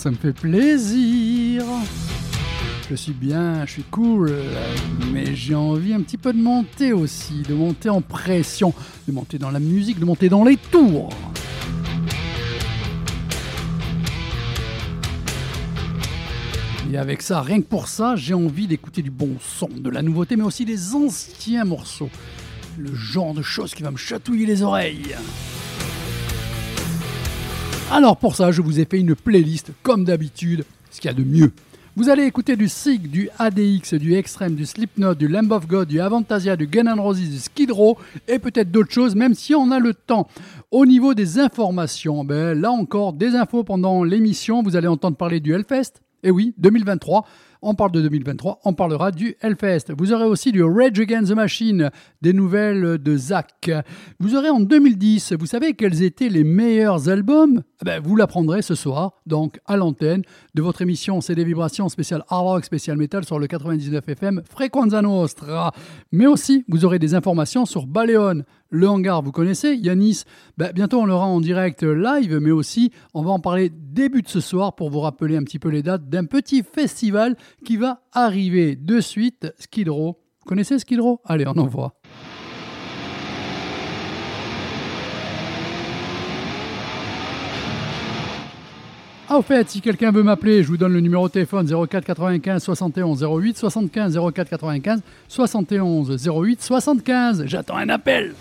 ça me fait plaisir. Je suis bien, je suis cool, mais j'ai envie un petit peu de monter aussi, de monter en pression, de monter dans la musique, de monter dans les tours. Et avec ça, rien que pour ça, j'ai envie d'écouter du bon son, de la nouveauté, mais aussi des anciens morceaux. Le genre de choses qui va me chatouiller les oreilles. Alors pour ça, je vous ai fait une playlist, comme d'habitude, ce qu'il y a de mieux. Vous allez écouter du SIG, du ADX, du Extreme, du Slipknot, du Lamb of God, du Avantasia, du Gun N' Roses, du Skid Row et peut-être d'autres choses, même si on a le temps. Au niveau des informations, ben, là encore, des infos pendant l'émission. Vous allez entendre parler du Hellfest, et eh oui, 2023. On parle de 2023, on parlera du Hellfest. Vous aurez aussi du Rage Against the Machine, des nouvelles de Zach. Vous aurez en 2010, vous savez quels étaient les meilleurs albums? Eh ben, Vous l'apprendrez ce soir, donc à l'antenne de votre émission C'est des vibrations spéciales hard rock, spécial metal sur le 99 FM Frequenza Nostra. Mais aussi, vous aurez des informations sur Baleon, le hangar, vous connaissez, Yanis. Ben, bientôt, on l'aura en direct live, mais aussi, on va en parler début de ce soir pour vous rappeler un petit peu les dates d'un petit festival qui va arriver de suite, Skid Row. Vous connaissez Skid Row? Allez, on envoie. Ah, au fait, si quelqu'un veut m'appeler, je vous donne le numéro de téléphone 04 95 71 08 75 04 95 71 08 75. J'attends un appel.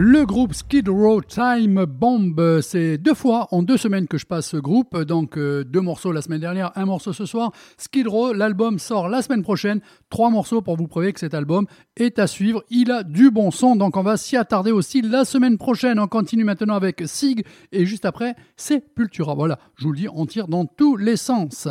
Le groupe Skid Row Time Bomb, c'est deux fois en deux semaines que je passe ce groupe, donc euh, deux morceaux la semaine dernière, un morceau ce soir. Skid Row, l'album sort la semaine prochaine, trois morceaux pour vous prouver que cet album est à suivre. Il a du bon son, donc on va s'y attarder aussi la semaine prochaine. On continue maintenant avec Sig et juste après, c'est Pultura. Voilà, je vous le dis, on tire dans tous les sens.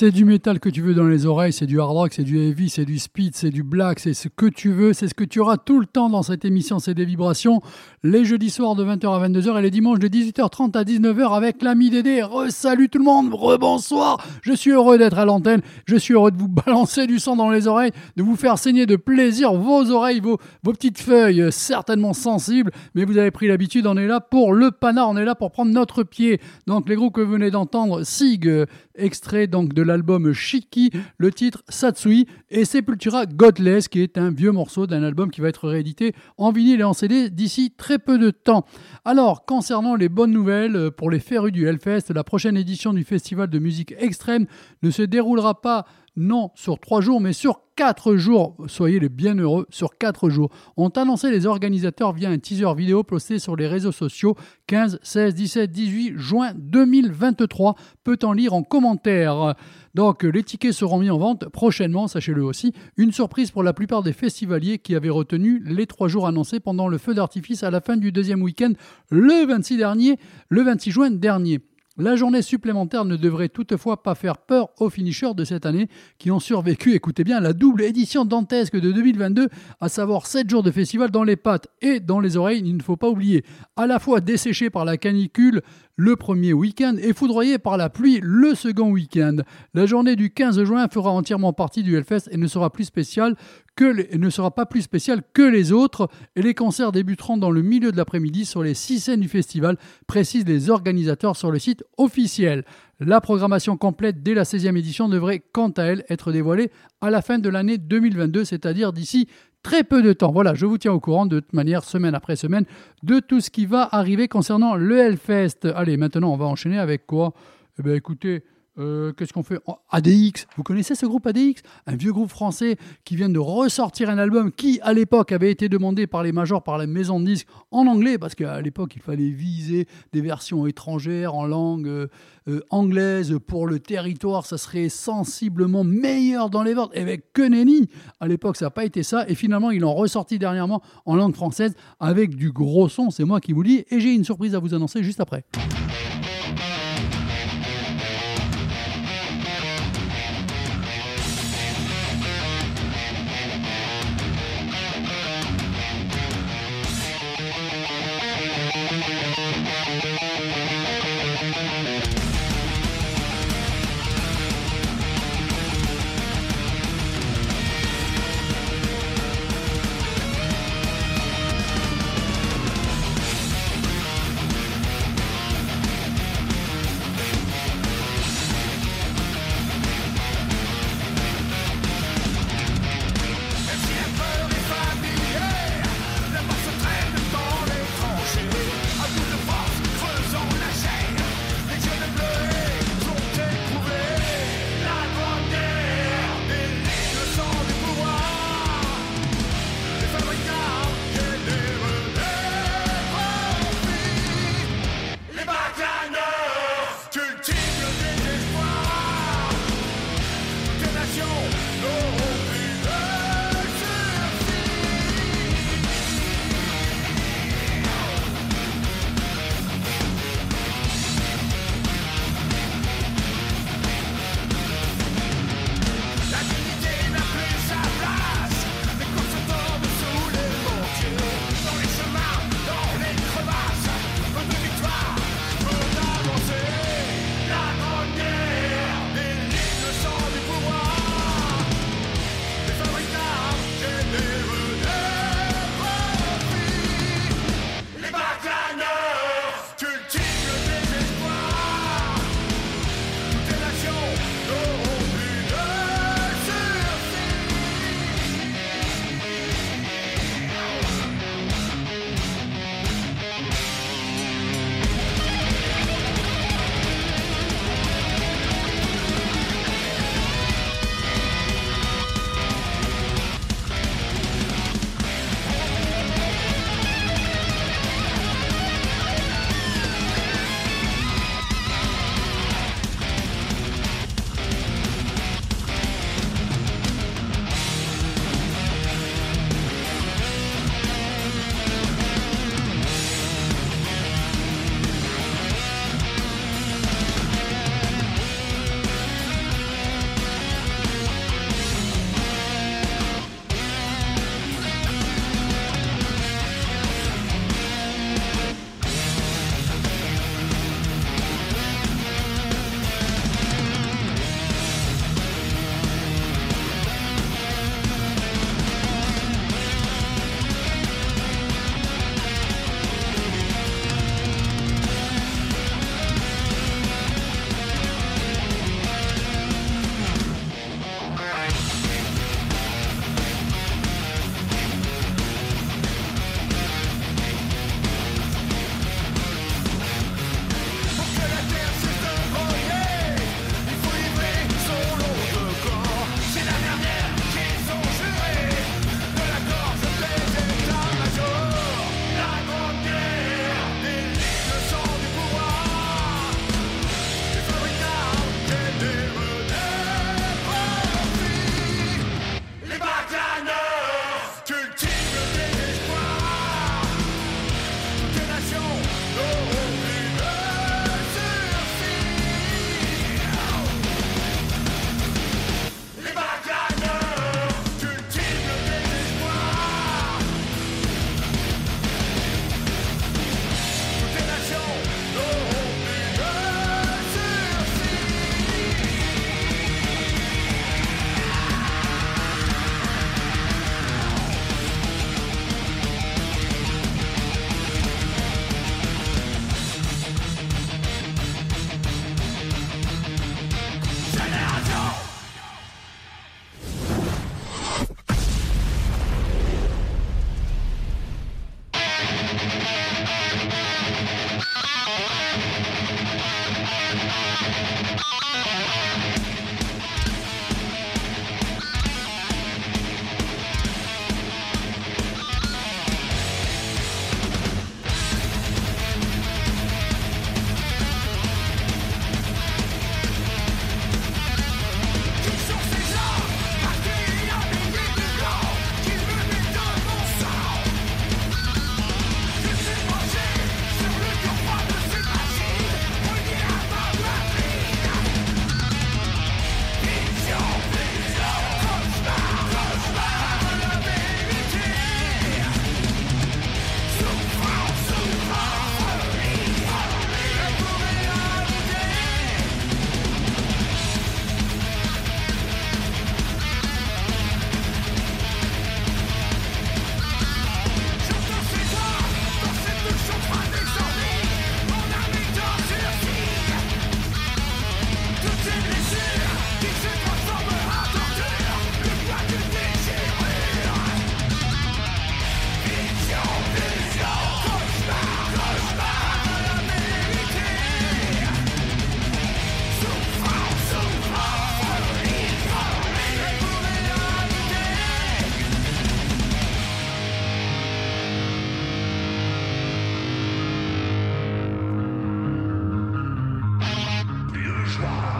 C'est du métal que tu veux dans les oreilles, c'est du hard rock, c'est du heavy, c'est du speed, c'est du black, c'est ce que tu veux, c'est ce que tu auras tout le temps dans cette émission, c'est des vibrations. Les jeudis soirs de 20h à 22h et les dimanches de 18h30 à 19h avec l'ami Dédé. Re-salut tout le monde, re-bonsoir. Je suis heureux d'être à l'antenne, je suis heureux de vous balancer du sang dans les oreilles, de vous faire saigner de plaisir vos oreilles, vos, petites feuilles, euh, certainement sensibles, mais vous avez pris l'habitude, on est là pour le panard, on est là pour prendre notre pied. Donc les groupes que vous venez d'entendre, Sig, euh, extrait donc de l'album Shiki, le titre Satsui, et Sepultura Godless, qui est un vieux morceau d'un album qui va être réédité en vinyle et en CD d'ici très peu de temps. Alors, concernant les bonnes nouvelles euh, pour les férus du Hellfest, la prochaine édition du festival de musique extrême ne se déroulera pas non sur trois jours, mais sur quatre jours. Soyez les bienheureux, sur quatre jours. Ont annoncé les organisateurs via un teaser vidéo posté sur les réseaux sociaux 15, 16, 17, 18 juin 2023. Peut-on lire en commentaire? Donc les tickets seront mis en vente prochainement, sachez-le aussi. Une surprise pour la plupart des festivaliers qui avaient retenu les trois jours annoncés pendant le feu d'artifice à la fin du deuxième week-end le 26 dernier, le 26 juin dernier. La journée supplémentaire ne devrait toutefois pas faire peur aux finishers de cette année qui ont survécu, écoutez bien, la double édition dantesque de 2022, à savoir 7 jours de festival dans les pattes et dans les oreilles, il ne faut pas oublier, à la fois desséchés par la canicule, le premier week-end et foudroyé par la pluie le second week-end. La journée du 15 juin fera entièrement partie du Hellfest et ne sera pas plus spéciale que les autres et les concerts débuteront dans le milieu de l'après-midi sur les six scènes du festival, précisent les organisateurs sur le site officiel. La programmation complète dès la 16e édition devrait quant à elle être dévoilée à la fin de l'année 2022, c'est-à-dire d'ici très peu de temps. Voilà, je vous tiens au courant de toute manière, semaine après semaine, de tout ce qui va arriver concernant le Hellfest. Allez, maintenant, on va enchaîner avec quoi? Eh bien, écoutez, euh, qu'est-ce qu'on fait ADX, vous connaissez ce groupe ADX Un vieux groupe français qui vient de ressortir un album qui, à l'époque, avait été demandé par les majors, par la maison de disques en anglais, parce qu'à l'époque, il fallait viser des versions étrangères en langue euh, euh, anglaise pour le territoire. Ça serait sensiblement meilleur dans les ventes. Et avec que à l'époque, ça n'a pas été ça. Et finalement, ils l'ont ressorti dernièrement en langue française avec du gros son. C'est moi qui vous le dis. Et j'ai une surprise à vous annoncer juste après. Try.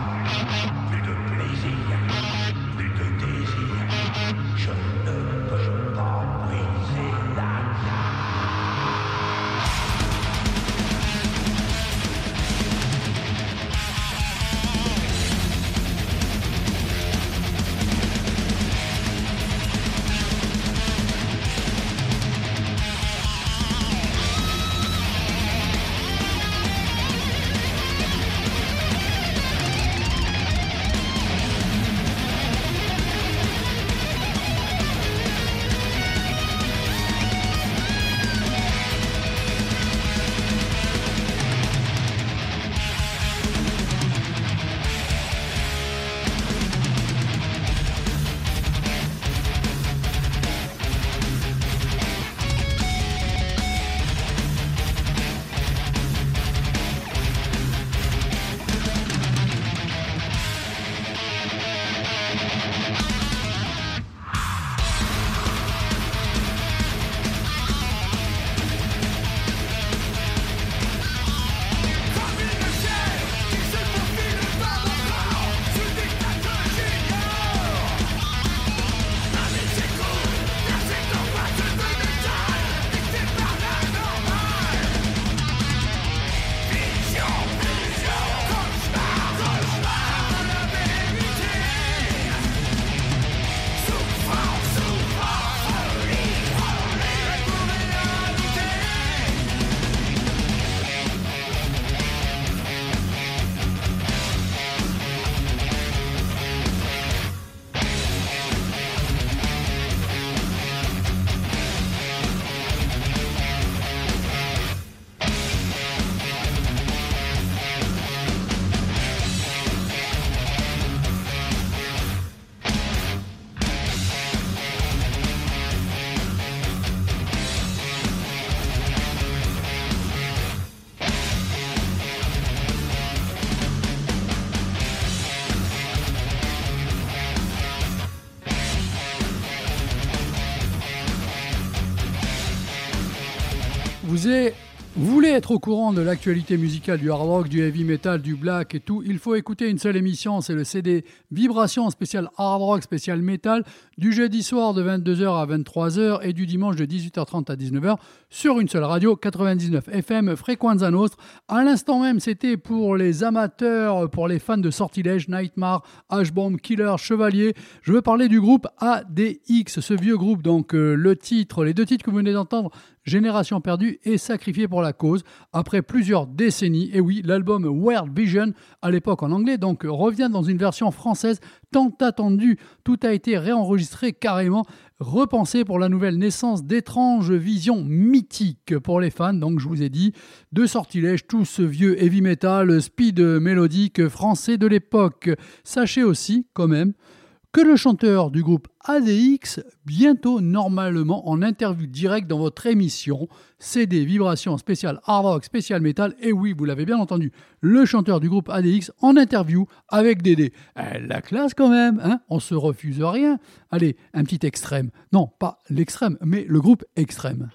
Vous, voulez être au courant de l'actualité musicale du hard rock, du heavy metal, du black et tout Il faut écouter une seule émission, c'est le CD Vibration spécial hard rock, spécial metal, du jeudi soir de 22h à 23h et du dimanche de 18h30 à 19h sur une seule radio, 99 FM, Frequenza Nostre. À l'instant même, c'était pour les amateurs, pour les fans de Sortilège, Nightmare, Ashbomb, Killer, Chevalier. Je veux parler du groupe ADX, ce vieux groupe. Donc euh, le titre, les deux titres que vous venez d'entendre, Génération perdue et sacrifiée pour la cause après plusieurs décennies. Et oui, l'album World Vision, à l'époque en anglais, donc revient dans une version française tant attendue. Tout a été réenregistré carrément, repensé pour la nouvelle naissance d'étranges visions mythiques pour les fans. Donc je vous ai dit, de sortilèges, tout ce vieux heavy metal, speed mélodique français de l'époque. Sachez aussi, quand même, que le chanteur du groupe ADX, bientôt normalement en interview directe dans votre émission CD Vibration spécial hard rock, spécial metal. Et oui, vous l'avez bien entendu, le chanteur du groupe ADX en interview avec Dédé. Eh, la classe quand même, hein on se refuse rien. Allez, un petit extrême. Non, pas l'extrême, mais le groupe extrême.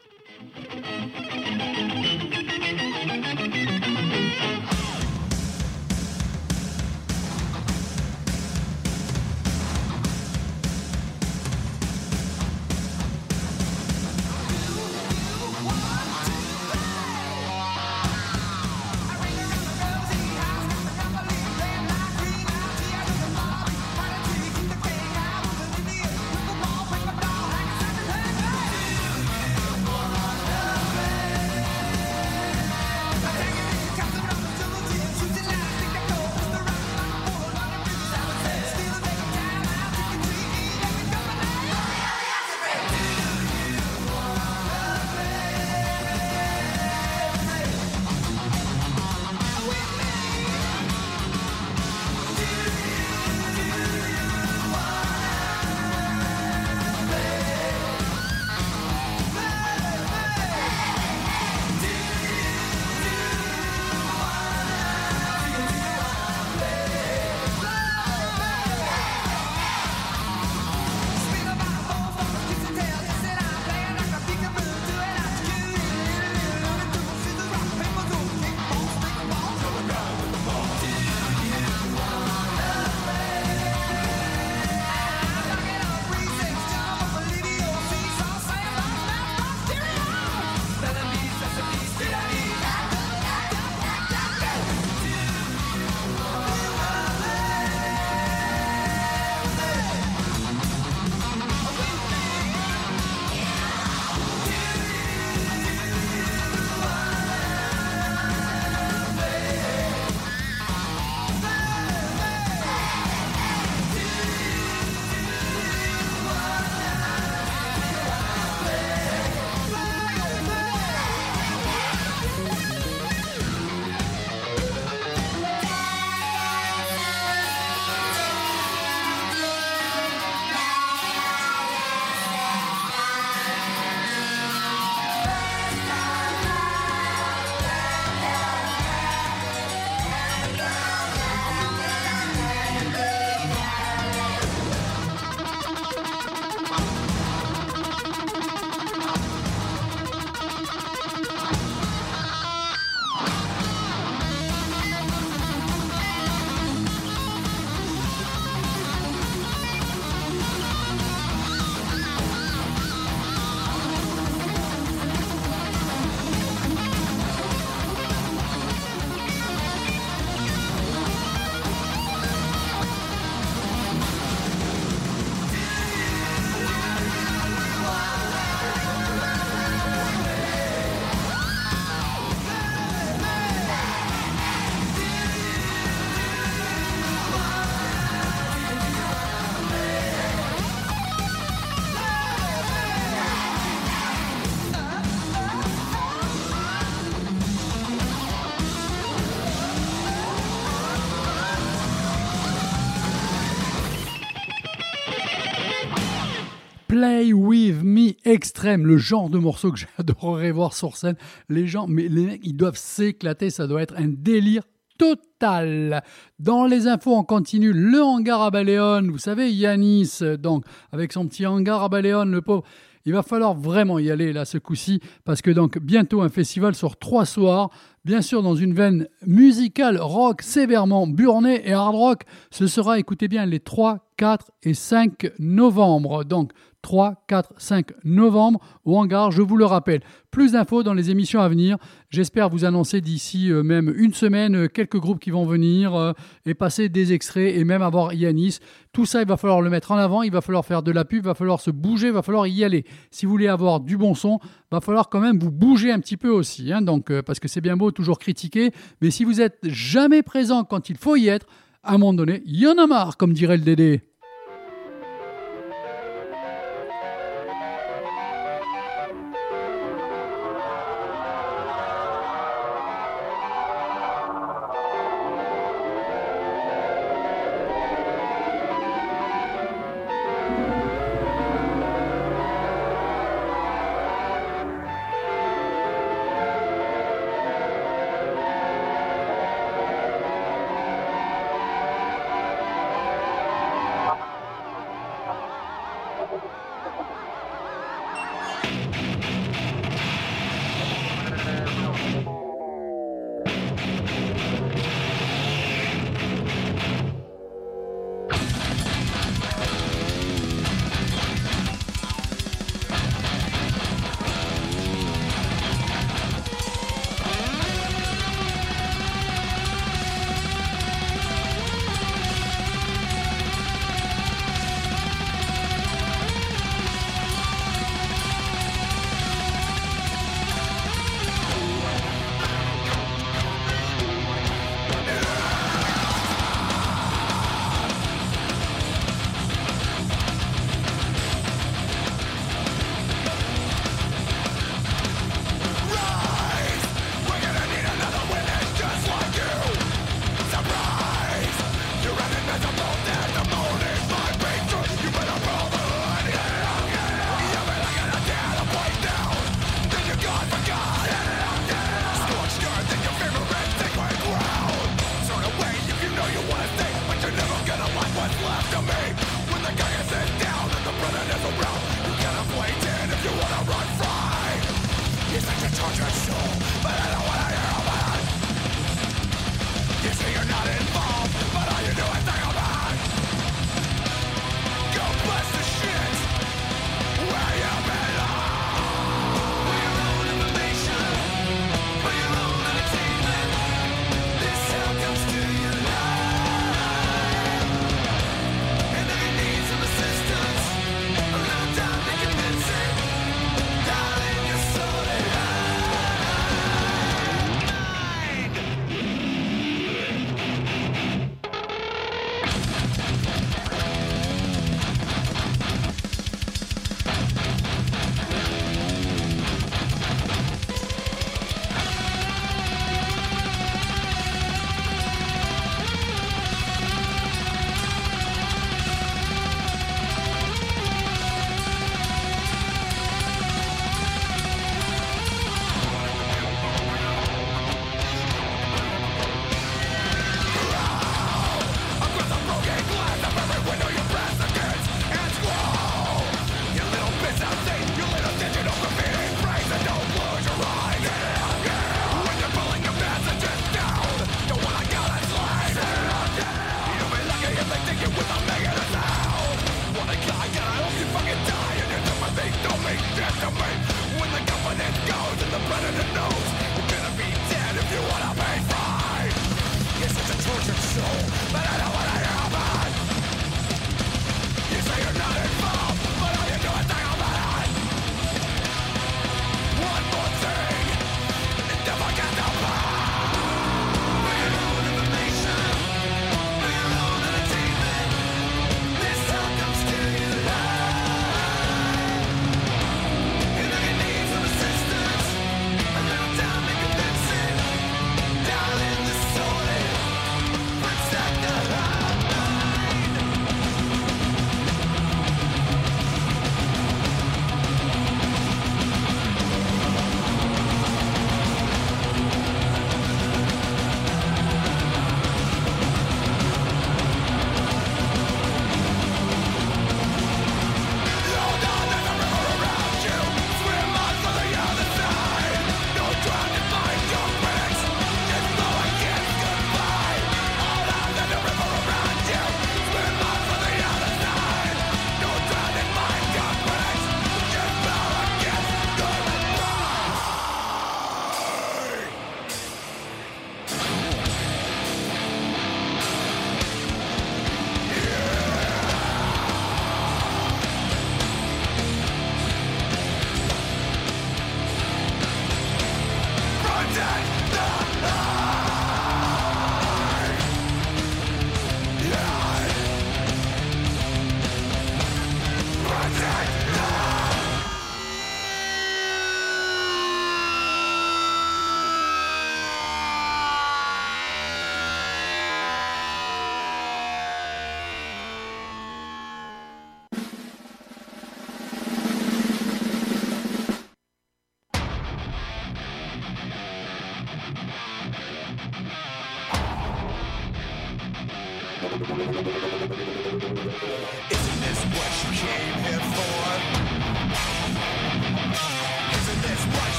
Extrême, le genre de morceau que j'adorerais voir sur scène. Les gens, mais les mecs, ils doivent s'éclater, ça doit être un délire total. Dans les infos, on continue le hangar à Baléon. Vous savez, Yanis, donc, avec son petit hangar à Baléon, le pauvre. Il va falloir vraiment y aller là ce coup-ci parce que donc bientôt un festival sur trois soirs, bien sûr dans une veine musicale rock sévèrement burné et hard rock. Ce sera, écoutez bien, les 3, 4 et 5 novembre. Donc 3, 4, 5 novembre au hangar, je vous le rappelle. Plus d'infos dans les émissions à venir. J'espère vous annoncer d'ici euh, même une semaine euh, quelques groupes qui vont venir euh, et passer des extraits et même avoir Yanis. Tout ça, il va falloir le mettre en avant, il va falloir faire de la pub, il va falloir se bouger, il va falloir y aller. Si vous voulez avoir du bon son, il va falloir quand même vous bouger un petit peu aussi. Hein. donc, parce que c'est bien beau toujours critiquer, mais si vous êtes jamais présent quand il faut y être, à un moment donné, il y en a marre, comme dirait le Dédé.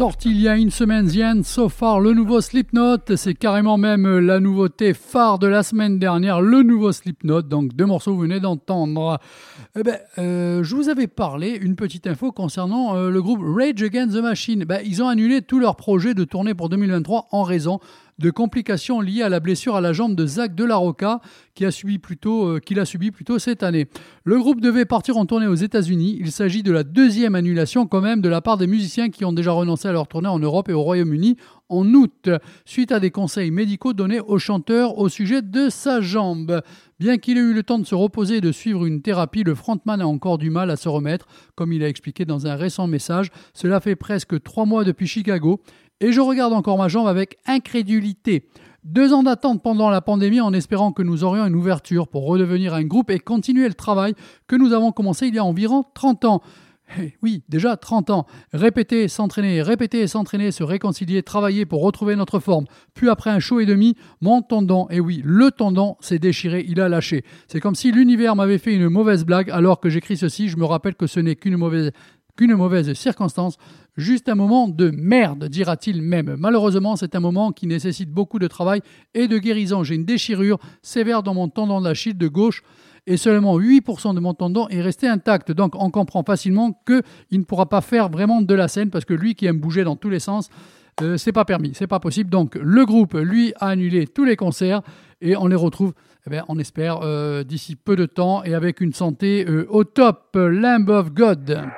Sorti il y a une semaine, The So Far, le nouveau Slipknot, c'est carrément même la nouveauté phare de la semaine dernière, le nouveau Slipknot, donc deux morceaux vous venez d'entendre. Eh ben, euh, je vous avais parlé, une petite info concernant euh, le groupe Rage Against the Machine. Ben, ils ont annulé tous leurs projets de tournée pour 2023 en raison de complications liées à la blessure à la jambe de Zach Delarocca qui a euh, qu'il a subi plutôt cette année. Le groupe devait partir en tournée aux États-Unis. Il s'agit de la deuxième annulation quand même de la part des musiciens qui ont déjà renoncé à leur tournée en Europe et au Royaume-Uni en août, suite à des conseils médicaux donnés au chanteur au sujet de sa jambe. Bien qu'il ait eu le temps de se reposer et de suivre une thérapie, le frontman a encore du mal à se remettre, comme il a expliqué dans un récent message. Cela fait presque trois mois depuis Chicago et je regarde encore ma jambe avec incrédulité. Deux ans d'attente pendant la pandémie en espérant que nous aurions une ouverture pour redevenir un groupe et continuer le travail que nous avons commencé il y a environ 30 ans. Eh oui, déjà 30 ans. Répéter, s'entraîner, répéter s'entraîner, se réconcilier, travailler pour retrouver notre forme. Puis après un show et demi, mon tendon, et oui, le tendon s'est déchiré, il a lâché. C'est comme si l'univers m'avait fait une mauvaise blague alors que j'écris ceci, je me rappelle que ce n'est qu'une mauvaise qu'une mauvaise circonstance, juste un moment de merde, dira-t-il même. Malheureusement, c'est un moment qui nécessite beaucoup de travail et de guérison. J'ai une déchirure sévère dans mon tendon d'Achille de gauche et seulement 8% de mon tendon est resté intact. Donc on comprend facilement qu'il ne pourra pas faire vraiment de la scène parce que lui qui aime bouger dans tous les sens, euh, c'est pas permis, c'est pas possible. Donc le groupe, lui, a annulé tous les concerts et on les retrouve, eh on espère, euh, d'ici peu de temps et avec une santé euh, au top. Lamb of God.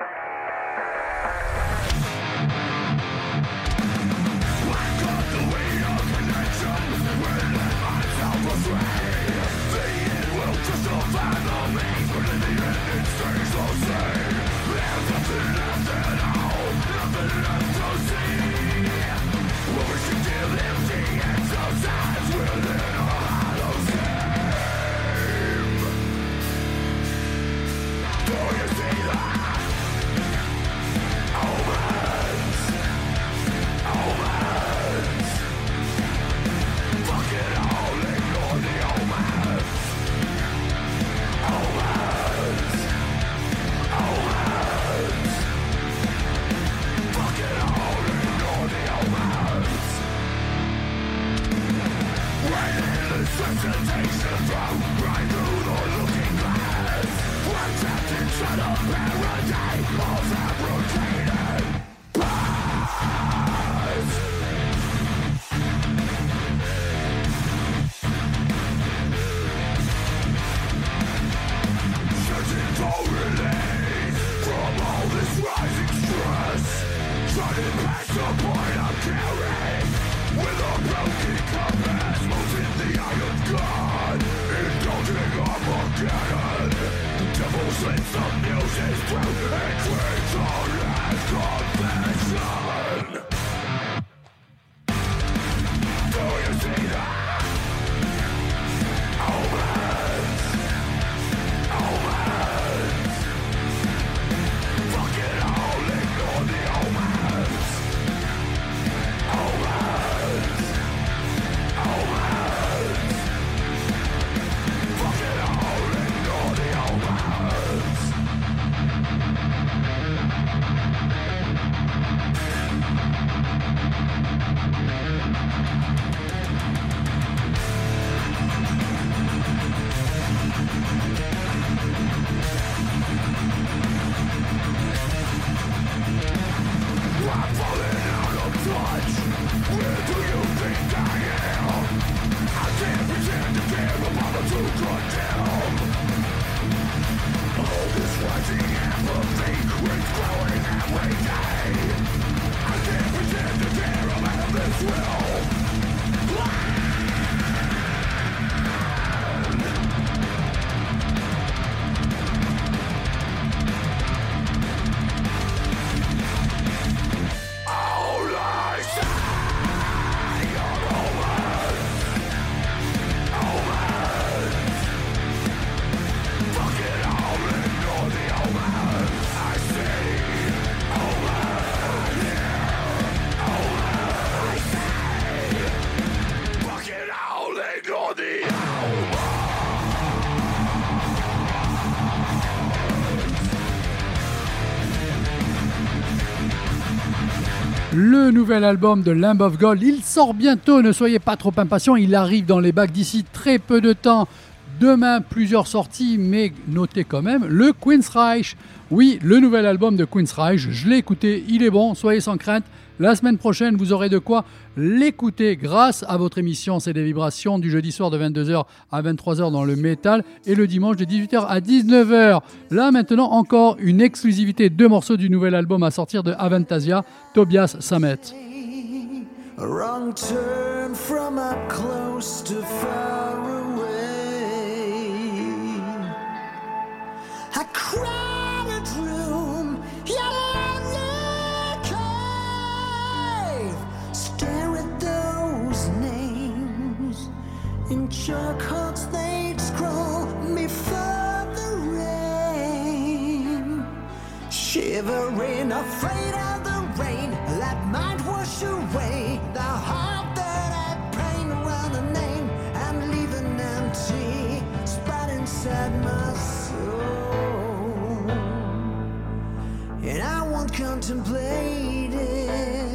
Nouvel album de Lamb of God, il sort bientôt, ne soyez pas trop impatients, il arrive dans les bacs d'ici très peu de temps. Demain, plusieurs sorties, mais notez quand même le Queen's Reich. Oui, le nouvel album de Queen's Reich, je l'ai écouté, il est bon, soyez sans crainte. La semaine prochaine, vous aurez de quoi l'écouter grâce à votre émission C'est des vibrations du jeudi soir de 22h à 23h dans le métal et le dimanche de 18h à 19h. Là maintenant encore une exclusivité, deux morceaux du nouvel album à sortir de Avantasia, Tobias Samet. In chalk they'd scroll me for the rain. Shivering, afraid of the rain. That might wash away the heart that paint around a name and empty. Spot inside my contemplated.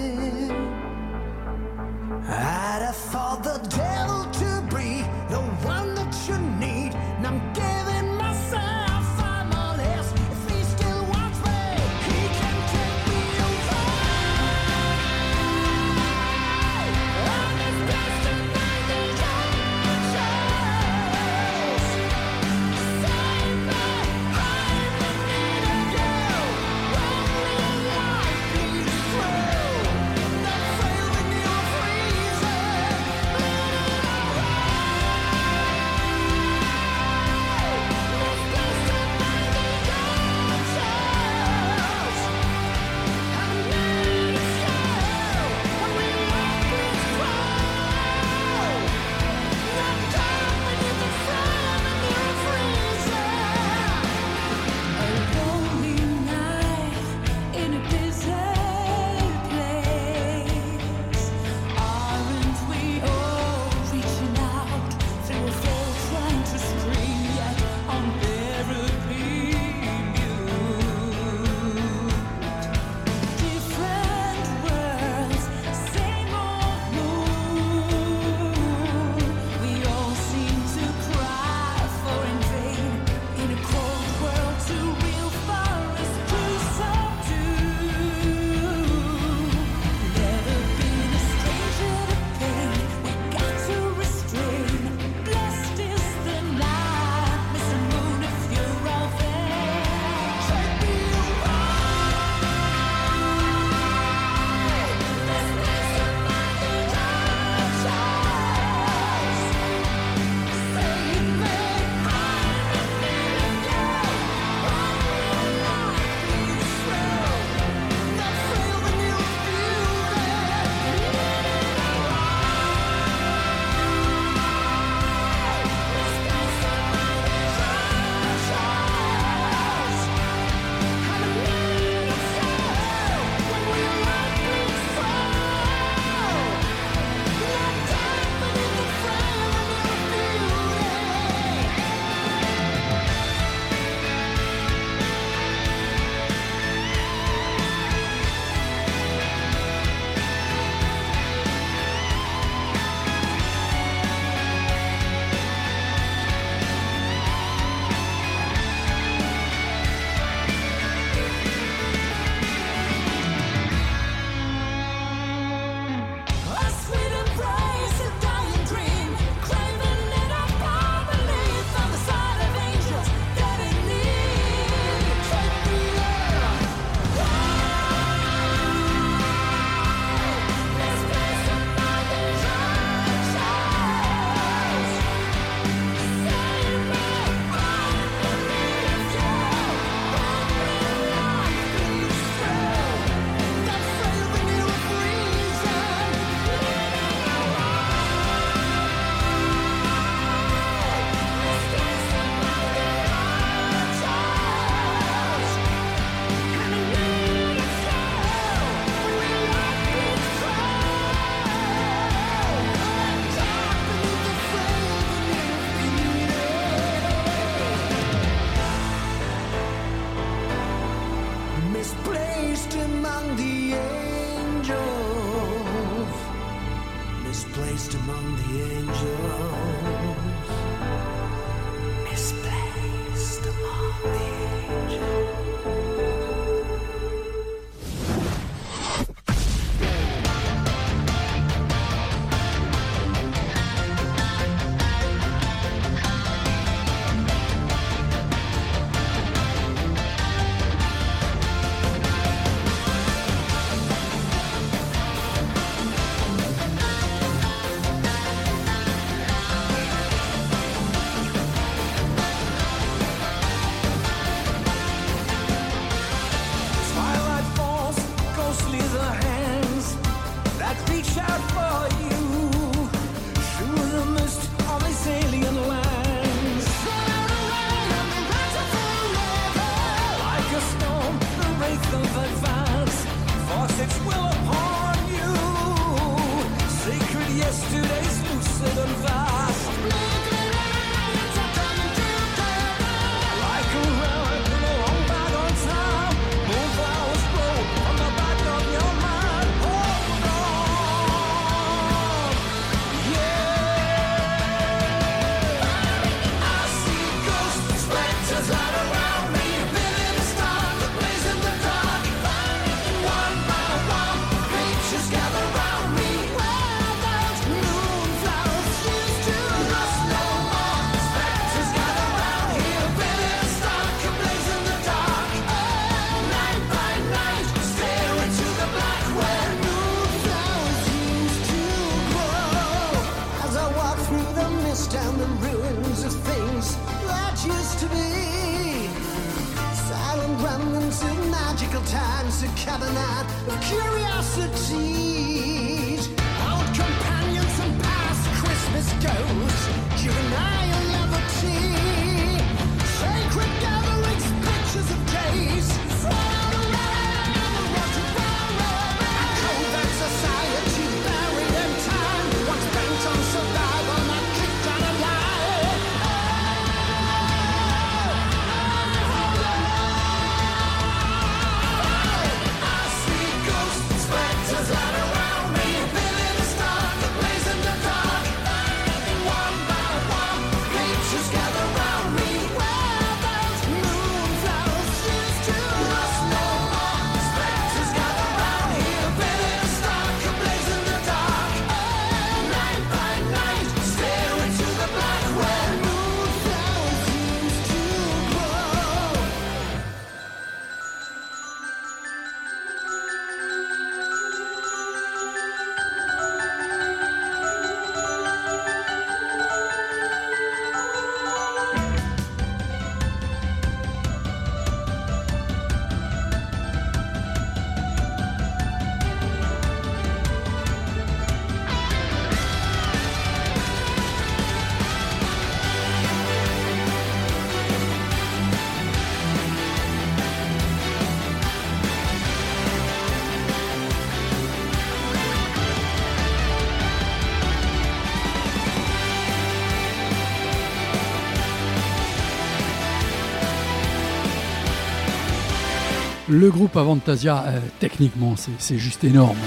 Le groupe Avantasia, euh, techniquement, c'est- c'est juste énorme.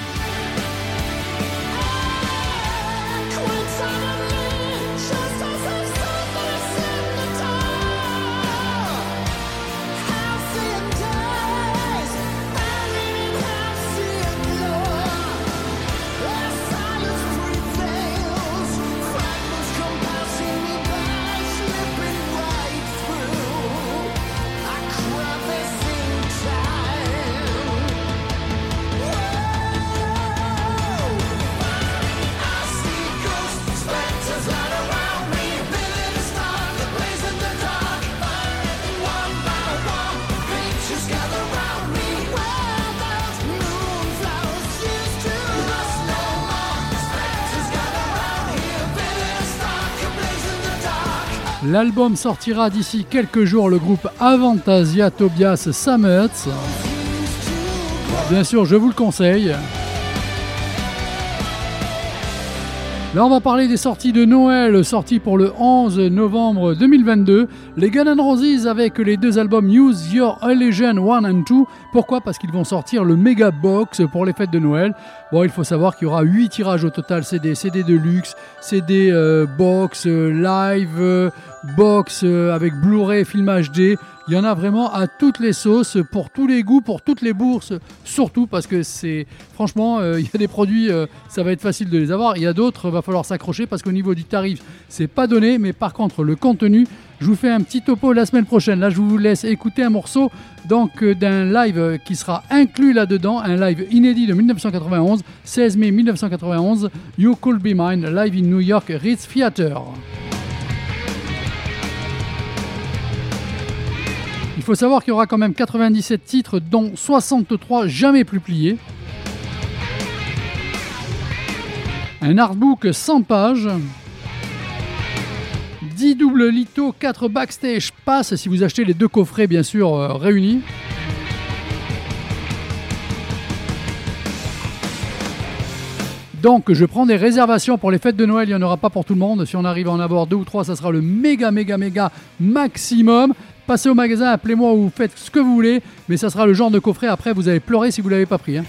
L'album sortira d'ici quelques jours, le groupe Avantasia Tobias Samuels. Bien sûr, je vous le conseille. Là, on va parler des sorties de Noël, sorties pour le 11 novembre 2022. Les Guns N' Roses avec les deux albums Use Your Illusion 1 and 2. Pourquoi? Parce qu'ils vont sortir le Mega Box pour les fêtes de Noël. Bon, il faut savoir qu'il y aura 8 tirages au total CD, CD de luxe, CD euh, box, euh, live, euh, box avec Blu-ray, film HD. Il y en a vraiment à toutes les sauces, pour tous les goûts, pour toutes les bourses, surtout parce que c'est franchement, euh, il y a des produits, euh, ça va être facile de les avoir. Il y a d'autres, va falloir s'accrocher parce qu'au niveau du tarif, c'est pas donné. Mais par contre, le contenu, je vous fais un petit topo la semaine prochaine. Là, je vous laisse écouter un morceau donc euh, d'un live qui sera inclus là-dedans, un live inédit de 1991, 16 mai 1991, You Could Be Mine, live in New York Ritz Theater. Il faut savoir qu'il y aura quand même 97 titres, dont 63 jamais plus pliés. Un artbook 100 pages. 10 doubles litho, 4 backstage pass si vous achetez les deux coffrets bien sûr euh, réunis. Donc je prends des réservations pour les fêtes de Noël, il n'y en aura pas pour tout le monde. Si on arrive à en avoir deux ou trois, ça sera le méga méga méga maximum. Passez au magasin, appelez-moi ou faites ce que vous voulez, mais ça sera le genre de coffret après vous allez pleurer si vous ne l'avez pas pris. hein.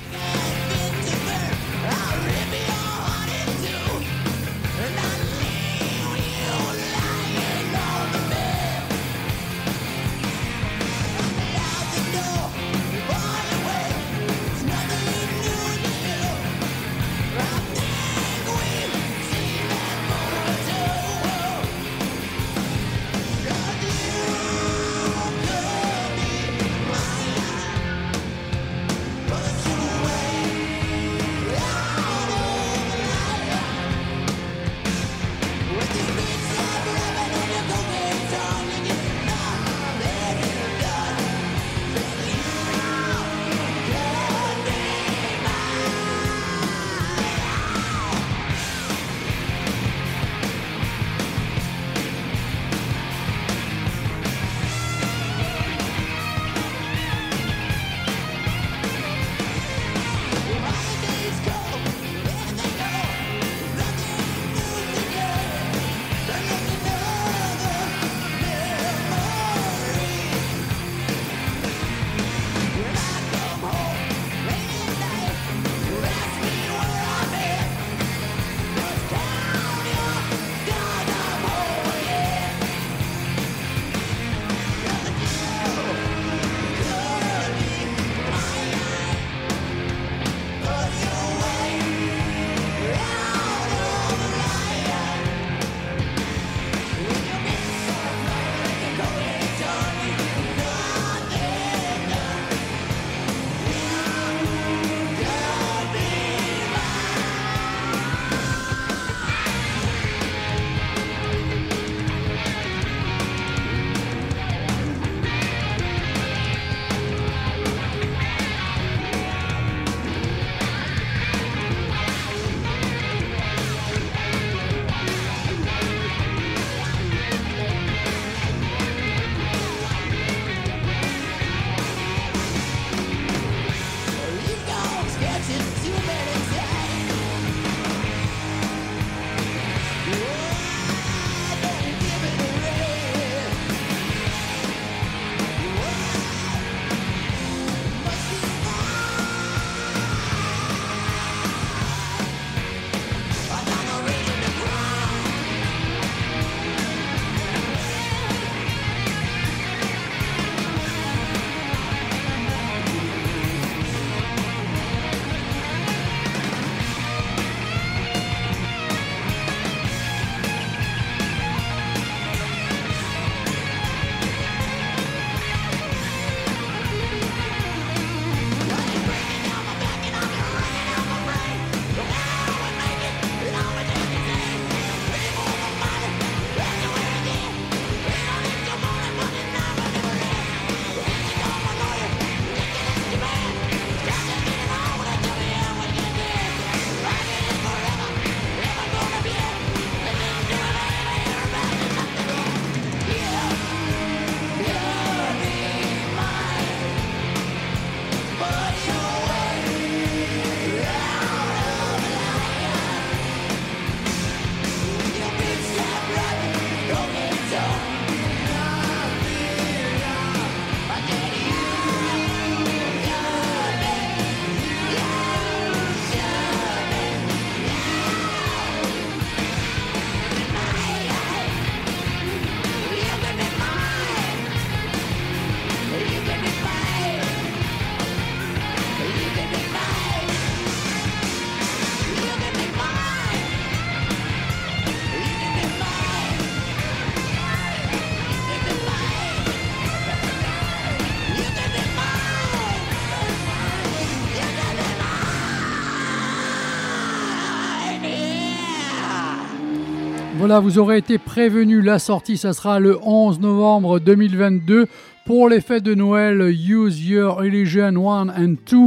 Vous aurez été prévenu. La sortie, ça sera le 11 novembre 2022 pour les fêtes de Noël. Use Your Illusion 1 and 2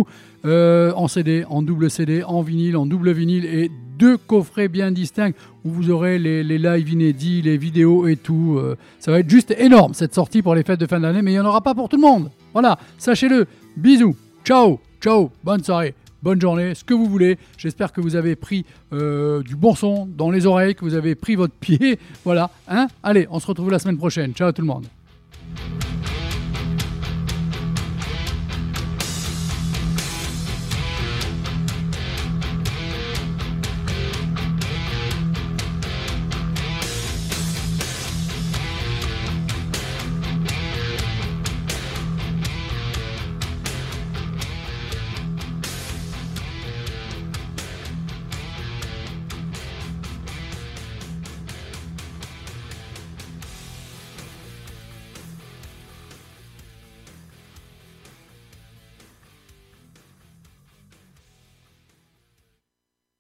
euh, en CD, en double CD, en vinyle, en double vinyle et deux coffrets bien distincts où vous aurez les, les lives inédits, les vidéos et tout. Euh, ça va être juste énorme cette sortie pour les fêtes de fin d'année, mais il n'y en aura pas pour tout le monde. Voilà, sachez-le. Bisous, ciao, ciao, bonne soirée. Bonne journée, ce que vous voulez. J'espère que vous avez pris euh, du bon son dans les oreilles, que vous avez pris votre pied. Voilà. Hein Allez, on se retrouve la semaine prochaine. Ciao tout le monde.